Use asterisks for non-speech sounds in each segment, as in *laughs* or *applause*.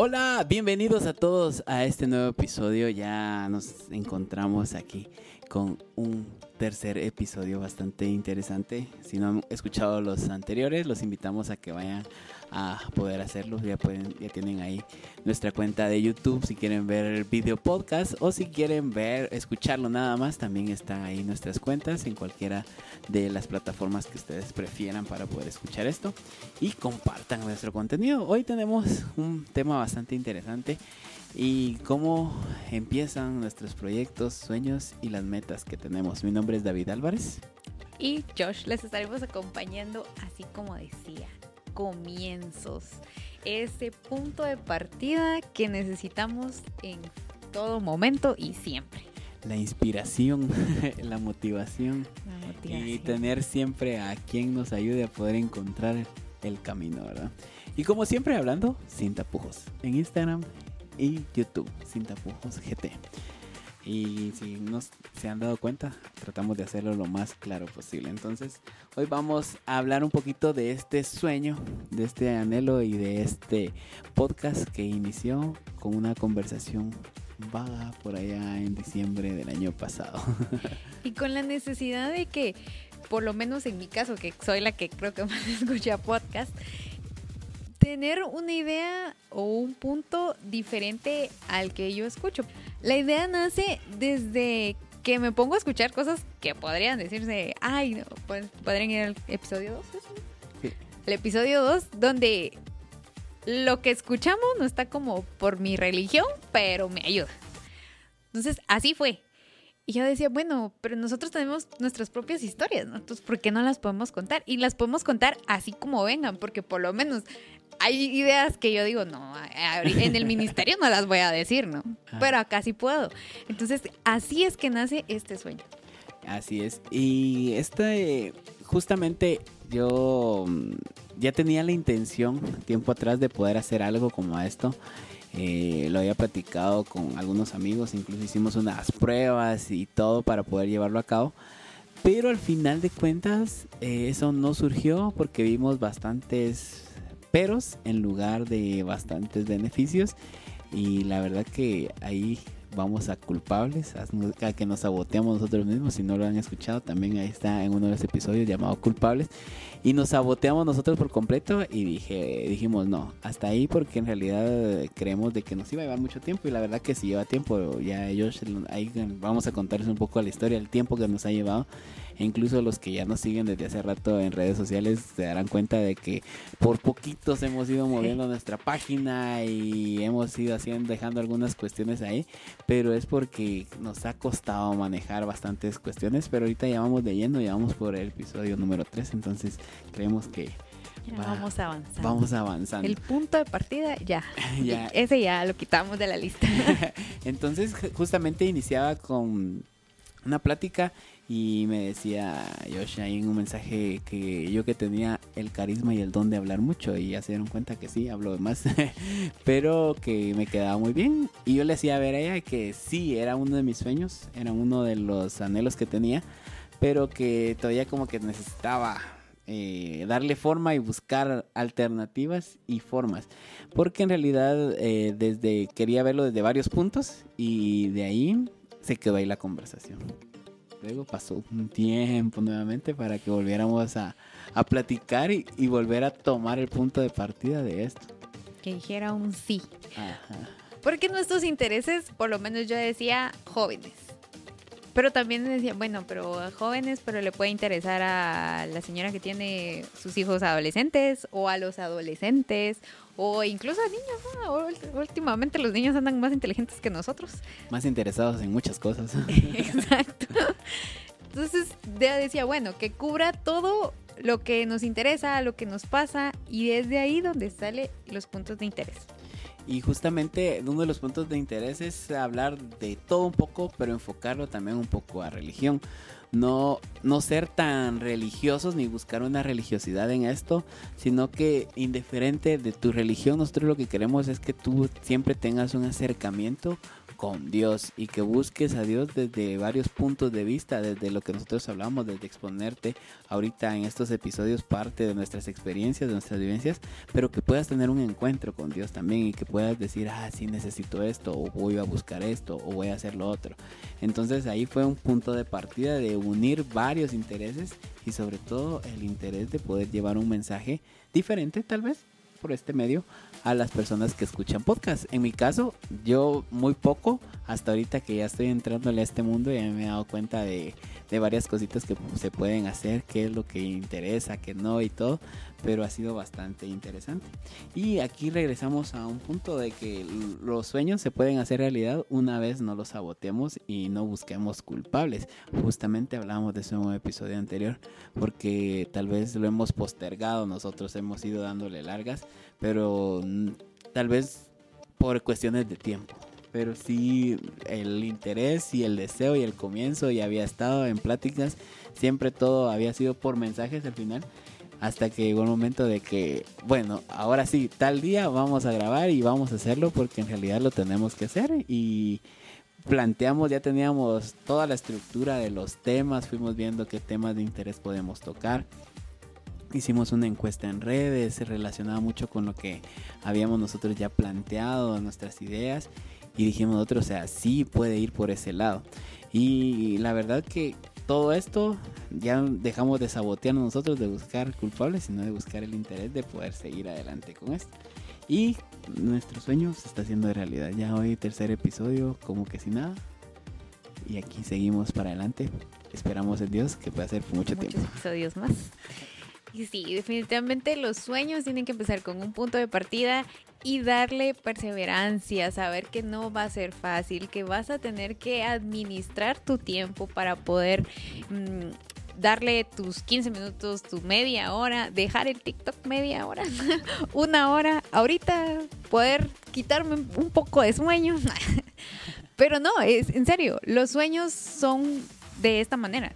Hola, bienvenidos a todos a este nuevo episodio. Ya nos encontramos aquí con un tercer episodio bastante interesante. Si no han escuchado los anteriores, los invitamos a que vayan a poder hacerlo. Ya pueden, ya tienen ahí nuestra cuenta de YouTube si quieren ver el video podcast o si quieren ver, escucharlo nada más, también está ahí nuestras cuentas en cualquiera de las plataformas que ustedes prefieran para poder escuchar esto y compartan nuestro contenido. Hoy tenemos un tema bastante interesante y cómo empiezan nuestros proyectos, sueños y las metas que tenemos. Mi nombre es David Álvarez. Y Josh, les estaremos acompañando, así como decía, comienzos. Ese punto de partida que necesitamos en todo momento y siempre. La inspiración, *laughs* la motivación, La motivación. y tener siempre a quien nos ayude a poder encontrar el camino, ¿verdad? Y como siempre hablando, sin tapujos, en Instagram y YouTube, sin tapujos GT. Y si no se han dado cuenta, tratamos de hacerlo lo más claro posible. Entonces, hoy vamos a hablar un poquito de este sueño, de este anhelo y de este podcast que inició con una conversación vaga por allá en diciembre del año pasado. *laughs* Y con la necesidad de que, por lo menos en mi caso, que soy la que creo que más *laughs* escucha podcast, tener una idea o un punto diferente al que yo escucho. La idea nace desde que me pongo a escuchar cosas que podrían decirse, ay, no, pues podrían ir al episodio 2. Sí. El episodio 2, donde lo que escuchamos no está como por mi religión, pero me ayuda. Entonces, así fue. Y yo decía, bueno, pero nosotros tenemos nuestras propias historias, ¿no? Entonces, ¿por qué no las podemos contar? Y las podemos contar así como vengan, porque por lo menos hay ideas que yo digo, no, en el ministerio no las voy a decir, ¿no? Ah. Pero acá sí puedo. Entonces, así es que nace este sueño. Así es. Y este, justamente yo mm, ya tenía la intención tiempo atrás de poder hacer algo como esto. Eh, lo había platicado con algunos amigos, incluso hicimos unas pruebas y todo para poder llevarlo a cabo. Pero al final de cuentas eh, eso no surgió porque vimos bastantes peros en lugar de bastantes beneficios. Y la verdad que ahí vamos a culpables, a, a que nos saboteamos nosotros mismos. Si no lo han escuchado, también ahí está en uno de los episodios llamado Culpables. Y nos saboteamos nosotros por completo y dije, dijimos no, hasta ahí porque en realidad creemos de que nos iba a llevar mucho tiempo y la verdad que si lleva tiempo, ya ellos ahí vamos a contarles un poco la historia, el tiempo que nos ha llevado. E incluso los que ya nos siguen desde hace rato en redes sociales se darán cuenta de que por poquitos hemos ido moviendo nuestra página y hemos ido haciendo, dejando algunas cuestiones ahí, pero es porque nos ha costado manejar bastantes cuestiones, pero ahorita ya vamos de lleno, ya vamos por el episodio número 3, entonces creemos que Va. vamos avanzando. vamos avanzando. El punto de partida, ya. *laughs* Ya. Ese ya lo quitamos de la lista. *laughs* Entonces ju- justamente iniciaba con una plática y me decía Josh ahí en un mensaje que yo que tenía el carisma y el don de hablar mucho y ya se dieron cuenta que sí, hablo más, *laughs* pero que me quedaba muy bien y yo le hacía ver a ella que sí, era uno de mis sueños, era uno de los anhelos que tenía, pero que todavía como que necesitaba eh, darle forma y buscar alternativas y formas. Porque en realidad eh, desde quería verlo desde varios puntos y de ahí se quedó ahí la conversación. Luego pasó un tiempo nuevamente para que volviéramos a, a platicar y, y volver a tomar el punto de partida de esto. que dijera un sí. Ajá. Porque nuestros intereses, por lo menos yo decía jóvenes. Pero también decía, bueno, pero a jóvenes, pero le puede interesar a la señora que tiene sus hijos adolescentes o a los adolescentes o incluso a niños. ¿no? Últimamente los niños andan más inteligentes que nosotros. Más interesados en muchas cosas. *laughs* *laughs* Exacto. Entonces decía, bueno, que cubra todo lo que nos interesa, lo que nos pasa y desde ahí donde sale los puntos de interés. Y justamente uno de los puntos de interés es hablar de todo un poco, pero enfocarlo también un poco a religión. No, no ser tan religiosos ni buscar una religiosidad en esto, sino que indiferente de tu religión, nosotros lo que queremos es que tú siempre tengas un acercamiento con Dios y que busques a Dios desde varios puntos de vista, desde lo que nosotros hablamos, desde exponerte ahorita en estos episodios parte de nuestras experiencias, de nuestras vivencias, pero que puedas tener un encuentro con Dios también y que puedas decir, ah, sí necesito esto, o voy a buscar esto, o voy a hacer lo otro. Entonces ahí fue un punto de partida de unir varios intereses y sobre todo el interés de poder llevar un mensaje diferente tal vez por este medio a las personas que escuchan podcast. En mi caso, yo muy poco, hasta ahorita que ya estoy entrándole a este mundo, ya me he dado cuenta de, de varias cositas que se pueden hacer, qué es lo que interesa, qué no y todo, pero ha sido bastante interesante. Y aquí regresamos a un punto de que los sueños se pueden hacer realidad una vez no los saboteemos y no busquemos culpables. Justamente hablábamos de eso en un episodio anterior, porque tal vez lo hemos postergado, nosotros hemos ido dándole largas, pero tal vez por cuestiones de tiempo pero sí el interés y el deseo y el comienzo ya había estado en pláticas, siempre todo había sido por mensajes al final, hasta que llegó el momento de que, bueno, ahora sí, tal día vamos a grabar y vamos a hacerlo porque en realidad lo tenemos que hacer y planteamos, ya teníamos toda la estructura de los temas, fuimos viendo qué temas de interés podemos tocar. Hicimos una encuesta en redes, se relacionaba mucho con lo que habíamos nosotros ya planteado, nuestras ideas y dijimos nosotros, o sea, sí puede ir por ese lado. Y la verdad que todo esto ya dejamos de sabotearnos nosotros de buscar culpables, sino de buscar el interés de poder seguir adelante con esto. Y nuestro sueño se está haciendo realidad. Ya hoy tercer episodio, como que sin nada. Y aquí seguimos para adelante. Esperamos en Dios que pueda ser por mucho Muchos tiempo. episodios más. Y sí, definitivamente los sueños tienen que empezar con un punto de partida y darle perseverancia, saber que no va a ser fácil, que vas a tener que administrar tu tiempo para poder mm, darle tus 15 minutos, tu media hora, dejar el TikTok media hora, *laughs* una hora, ahorita poder quitarme un poco de sueño. *laughs* Pero no, es en serio, los sueños son de esta manera.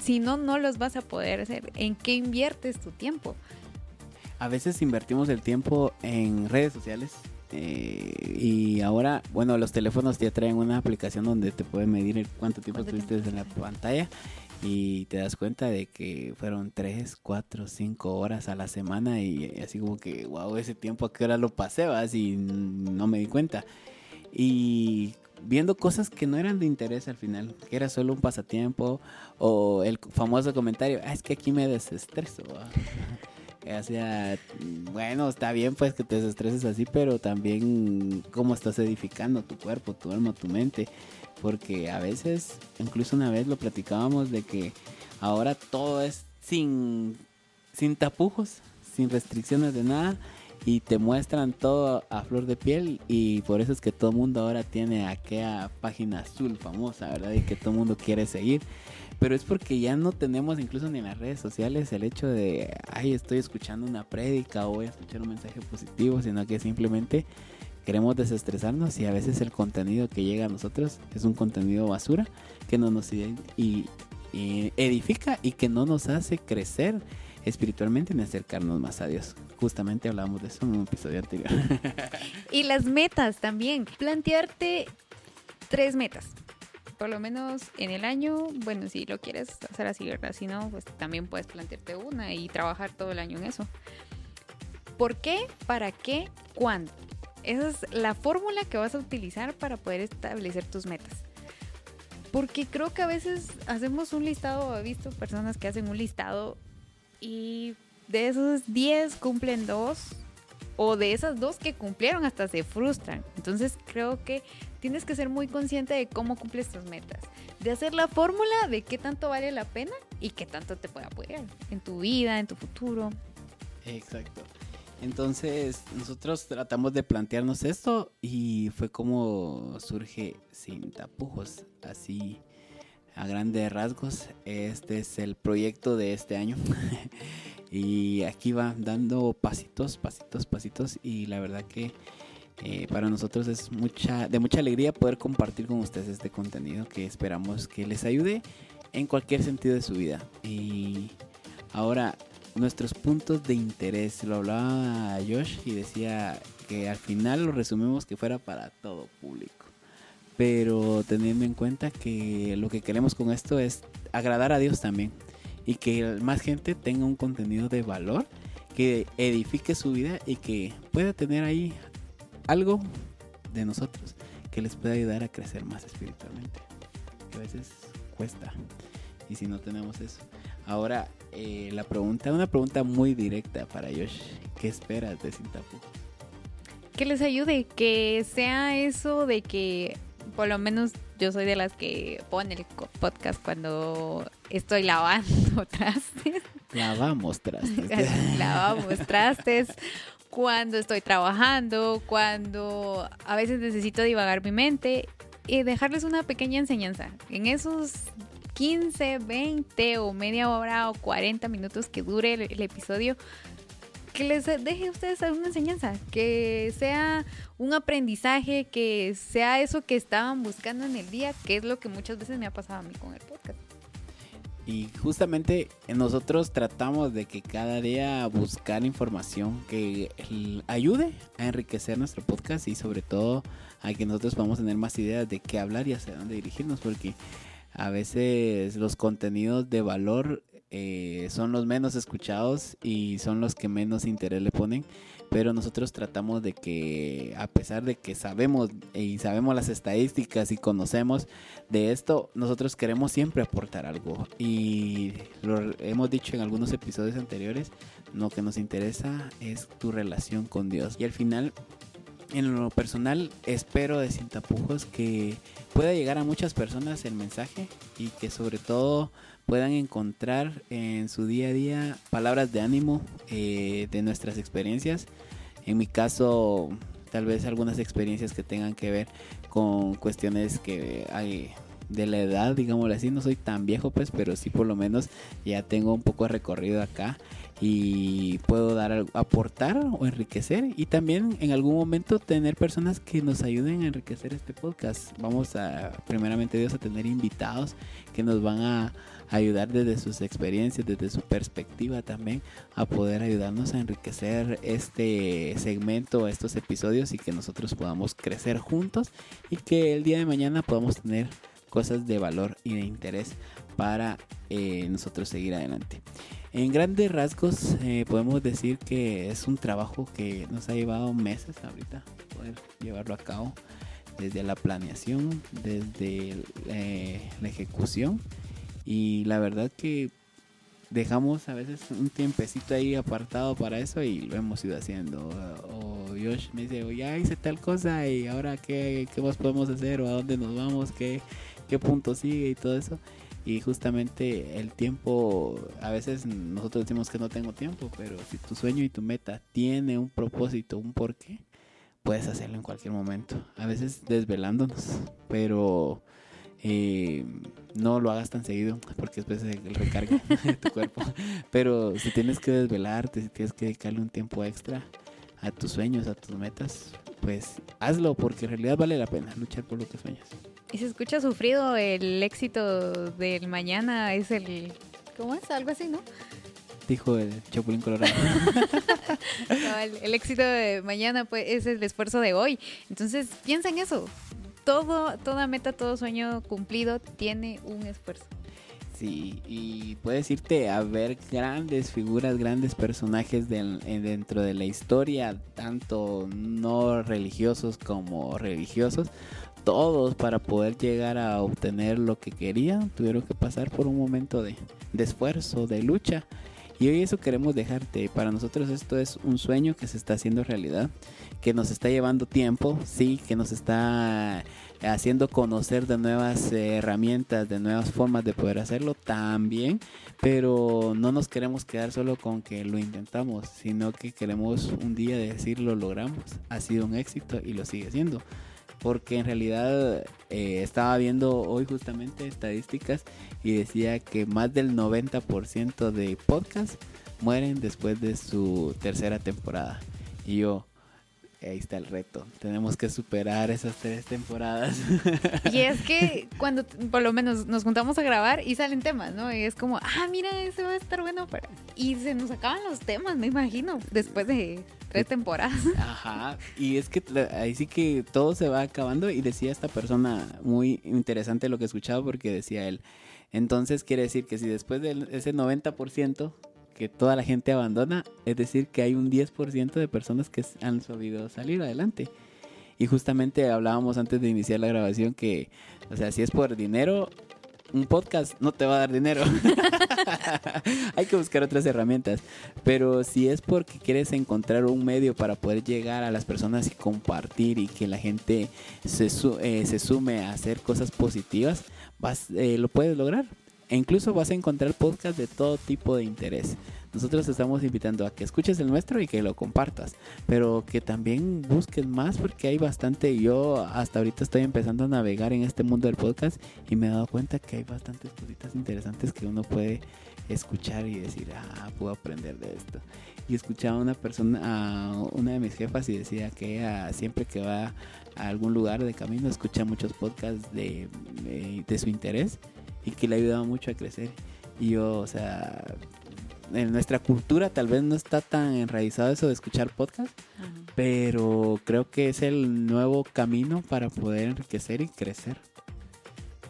Si no, no los vas a poder hacer. ¿En qué inviertes tu tiempo? A veces invertimos el tiempo en redes sociales. eh, y ahora, bueno, los teléfonos ya traen una aplicación donde te pueden medir cuánto tiempo ¿Cuánto estuviste en la pantalla y te das cuenta de que fueron 3, 4, 5 horas a la semana y así como que, wow, ese tiempo a qué hora lo pasé, vas y no me di cuenta. Y viendo cosas que no eran de interés al final, que era solo un pasatiempo o el famoso comentario, ah, es que aquí me desestreso. ¿va?". *laughs* O sea, bueno, está bien pues que te desestreses así, pero también cómo estás edificando tu cuerpo, tu alma, tu mente. Porque a veces, incluso una vez lo platicábamos de que ahora todo es sin, sin tapujos, sin restricciones de nada y te muestran todo a flor de piel y por eso es que todo el mundo ahora tiene aquella página azul famosa, ¿verdad? Y que todo el mundo quiere seguir. Pero es porque ya no tenemos incluso ni en las redes sociales el hecho de, ay, estoy escuchando una prédica o voy a escuchar un mensaje positivo, sino que simplemente queremos desestresarnos y a veces el contenido que llega a nosotros es un contenido basura que no nos y, y edifica y que no nos hace crecer espiritualmente ni acercarnos más a Dios. Justamente hablábamos de eso en un episodio anterior. *laughs* Y las metas también. Plantearte tres metas. Por lo menos en el año, bueno, si lo quieres hacer así, ¿verdad? Si no, pues también puedes plantearte una y trabajar todo el año en eso. ¿Por qué? ¿Para qué? ¿Cuándo? Esa es la fórmula que vas a utilizar para poder establecer tus metas. Porque creo que a veces hacemos un listado, he visto personas que hacen un listado y de esos 10 cumplen dos o de esas dos que cumplieron hasta se frustran. Entonces creo que tienes que ser muy consciente de cómo cumples tus metas, de hacer la fórmula de qué tanto vale la pena y qué tanto te puede apoyar en tu vida, en tu futuro. Exacto. Entonces nosotros tratamos de plantearnos esto y fue como surge sin tapujos, así a grandes rasgos. Este es el proyecto de este año *laughs* y aquí va dando pasitos, pasitos, pasitos y la verdad que eh, para nosotros es mucha, de mucha alegría poder compartir con ustedes este contenido que esperamos que les ayude en cualquier sentido de su vida. Y ahora, nuestros puntos de interés, lo hablaba Josh y decía que al final lo resumimos que fuera para todo público. Pero teniendo en cuenta que lo que queremos con esto es agradar a Dios también y que más gente tenga un contenido de valor que edifique su vida y que pueda tener ahí algo de nosotros que les pueda ayudar a crecer más espiritualmente. Que a veces cuesta. Y si no tenemos eso. Ahora, eh, la pregunta, una pregunta muy directa para Josh. ¿Qué esperas de Sin Que les ayude, que sea eso de que por lo menos yo soy de las que pone el podcast cuando estoy lavando *laughs* trastes. Lavamos trastes. *laughs* Lavamos trastes. Cuando estoy trabajando, cuando a veces necesito divagar mi mente y dejarles una pequeña enseñanza. En esos 15, 20 o media hora o 40 minutos que dure el, episodio, que les deje a ustedes alguna enseñanza, que sea un aprendizaje, que sea eso que estaban buscando en el día, que es lo que muchas veces me ha pasado a mí con el podcast. Y justamente nosotros tratamos de que cada día buscar información que ayude a enriquecer nuestro podcast y sobre todo a que nosotros podamos tener más ideas de qué hablar y hacia dónde dirigirnos, porque a veces los contenidos de valor eh, son los menos escuchados y son los que menos interés le ponen pero nosotros tratamos de que a pesar de que sabemos y sabemos las estadísticas y conocemos de esto, nosotros queremos siempre aportar algo. Y lo hemos dicho en algunos episodios anteriores, lo que nos interesa es tu relación con Dios. Y al final en lo personal espero de Sin Tapujos que pueda llegar a muchas personas el mensaje y que sobre todo puedan encontrar en su día a día palabras de ánimo eh, de nuestras experiencias. En mi caso, tal vez algunas experiencias que tengan que ver con cuestiones que hay de la edad, digámoslo así, no soy tan viejo pues, pero sí por lo menos ya tengo un poco de recorrido acá y puedo dar aportar o enriquecer y también en algún momento tener personas que nos ayuden a enriquecer este podcast. Vamos a primeramente Dios a tener invitados que nos van a ayudar desde sus experiencias, desde su perspectiva también a poder ayudarnos a enriquecer este segmento, estos episodios y que nosotros podamos crecer juntos y que el día de mañana podamos tener cosas de valor y de interés para eh, nosotros seguir adelante. En grandes rasgos eh, podemos decir que es un trabajo que nos ha llevado meses ahorita poder llevarlo a cabo desde la planeación, desde eh, la ejecución y la verdad que dejamos a veces un tiempecito ahí apartado para eso y lo hemos ido haciendo. O Josh me dice, ya hice tal cosa y ahora qué, qué más podemos hacer o a dónde nos vamos, qué, qué punto sigue y todo eso. Y justamente el tiempo, a veces nosotros decimos que no tengo tiempo, pero si tu sueño y tu meta tiene un propósito, un porqué, puedes hacerlo en cualquier momento. A veces desvelándonos, pero eh, no lo hagas tan seguido porque después el recarga *laughs* de tu cuerpo. Pero si tienes que desvelarte, si tienes que dedicarle un tiempo extra a tus sueños, a tus metas, pues hazlo porque en realidad vale la pena luchar por lo que sueñas. Y se escucha sufrido el éxito del mañana, es el... ¿Cómo es? Algo así, ¿no? Dijo el Chapulín Colorado. *laughs* *laughs* el, éxito de mañana pues, es el esfuerzo de hoy. Entonces piensa en eso. Todo, toda meta, todo sueño cumplido tiene un esfuerzo. Sí, y puedes irte a ver grandes figuras, grandes personajes dentro de la historia, tanto no religiosos como religiosos, todos para poder llegar a obtener lo que querían tuvieron que pasar por un momento de, esfuerzo, de lucha. Y hoy eso queremos dejarte. Para nosotros esto es un sueño que se está haciendo realidad, que nos está llevando tiempo, sí, que nos está haciendo conocer de nuevas herramientas, de nuevas formas de poder hacerlo también, pero no nos queremos quedar solo con que lo intentamos, sino que queremos un día decir lo logramos, ha sido un éxito y lo sigue siendo porque en realidad eh, estaba viendo hoy justamente estadísticas y decía que más del 90% de podcasts mueren después de su tercera temporada. Y yo, ahí está el reto. Tenemos que superar esas tres temporadas. *laughs* Y es que cuando por lo menos nos juntamos a grabar y salen temas, ¿no? Y es como, ah, mira, ese va a estar bueno para... Y se nos acaban los temas, me imagino, después de tres temporadas. Ajá, y es que ahí sí que todo se va acabando y decía esta persona muy interesante lo que escuchaba porque decía él, entonces quiere decir que si después de ese 90% que toda la gente abandona, es decir, que hay un 10% de personas que han sabido salir adelante. Y justamente hablábamos antes de iniciar la grabación que, o sea, si es por dinero, un podcast no te va a dar dinero. *laughs* Hay que buscar otras herramientas. Pero si es porque quieres encontrar un medio para poder llegar a las personas y compartir y que la gente se, eh, se sume a hacer cosas positivas, vas, eh, lo puedes lograr. E incluso vas a encontrar podcasts de todo tipo de interés. Nosotros te estamos invitando a que escuches el nuestro y que lo compartas, pero que también busques más porque hay bastante. Yo hasta ahorita estoy empezando a navegar en este mundo del podcast y me he dado cuenta que hay bastantes cositas interesantes que uno puede escuchar y decir, ah, puedo aprender de esto. Y escuchaba a una persona, a una de mis jefas y decía que ella siempre que va a algún lugar de camino escucha muchos podcasts de, de su interés y que le ha ayudado mucho a crecer. Y yo, o sea, en nuestra cultura tal vez no está tan enraizado eso de escuchar podcast, pero creo que es el nuevo camino para poder enriquecer y crecer.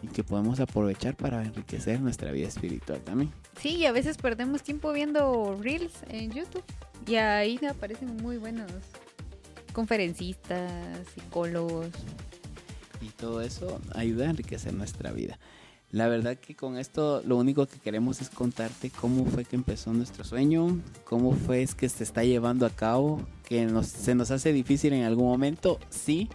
Y que podemos aprovechar para enriquecer nuestra vida espiritual también. Sí, y a veces perdemos tiempo viendo reels en YouTube. Y ahí aparecen muy buenos conferencistas, psicólogos. Y todo eso ayuda a enriquecer nuestra vida. La verdad que con esto lo único que queremos es contarte cómo fue que empezó nuestro sueño, cómo fue es que se está llevando a cabo, que nos, se nos hace difícil en algún momento, sí,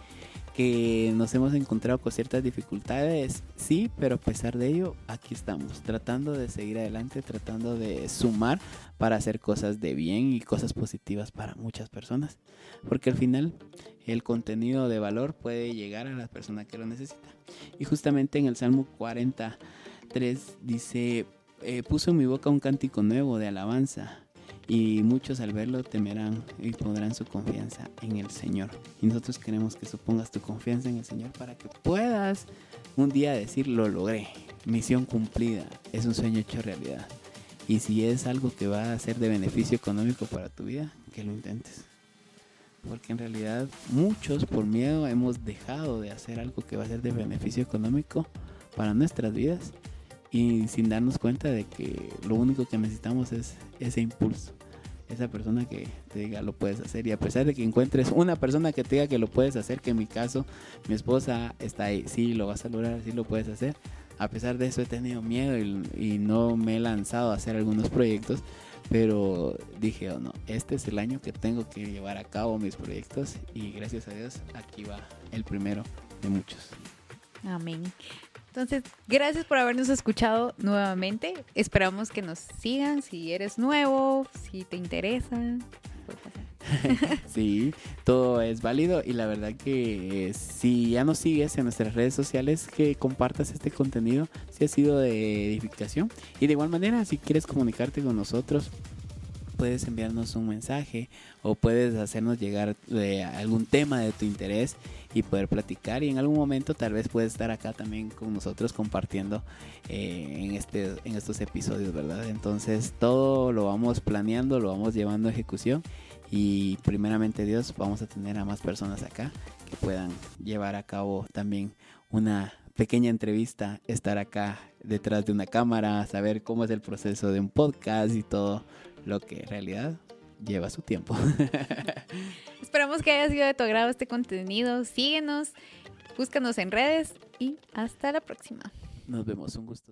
que nos hemos encontrado con ciertas dificultades, sí, pero a pesar de ello, aquí estamos, tratando de seguir adelante, tratando de sumar para hacer cosas de bien y cosas positivas para muchas personas, porque al final el contenido de valor puede llegar a la persona que lo necesita. Y justamente en el Salmo 43 dice, eh, puso en mi boca un cántico nuevo de alabanza y muchos al verlo temerán y pondrán su confianza en el Señor. Y nosotros queremos que supongas tu confianza en el Señor para que puedas un día decir lo logré, misión cumplida, es un sueño hecho realidad. Y si es algo que va a ser de beneficio económico para tu vida, que lo intentes. Porque en realidad muchos por miedo hemos dejado de hacer algo que va a ser de beneficio económico para nuestras vidas y sin darnos cuenta de que lo único que necesitamos es ese impulso. Esa persona que te diga lo puedes hacer y a pesar de que encuentres una persona que te diga que lo puedes hacer, que en mi caso mi esposa está ahí, sí lo vas a lograr, sí lo puedes hacer. A pesar de eso he tenido miedo y, no me he lanzado a hacer algunos proyectos, pero dije, oh no, este es el año que tengo que llevar a cabo mis proyectos y gracias a Dios aquí va el primero de muchos. Amén. Entonces, gracias por habernos escuchado nuevamente. Esperamos que nos sigan si eres nuevo, si te interesa. *laughs* sí, todo es válido y la verdad que eh, si ya nos sigues en nuestras redes sociales, que compartas este contenido si ha sido de edificación. Y de igual manera, si quieres comunicarte con nosotros, puedes enviarnos un mensaje o puedes hacernos llegar de algún tema de tu interés y poder platicar y en algún momento tal vez puedes estar acá también con nosotros compartiendo eh, en, este, en estos episodios, ¿verdad? Entonces todo lo vamos planeando, lo vamos llevando a ejecución y primeramente Dios vamos a tener a más personas acá que puedan llevar a cabo también una pequeña entrevista, estar acá detrás de una cámara, saber cómo es el proceso de un podcast y todo lo que en realidad lleva su tiempo. *laughs* Esperamos que haya sido de tu agrado este contenido. Síguenos, búscanos en redes y hasta la próxima. Nos vemos, un gusto.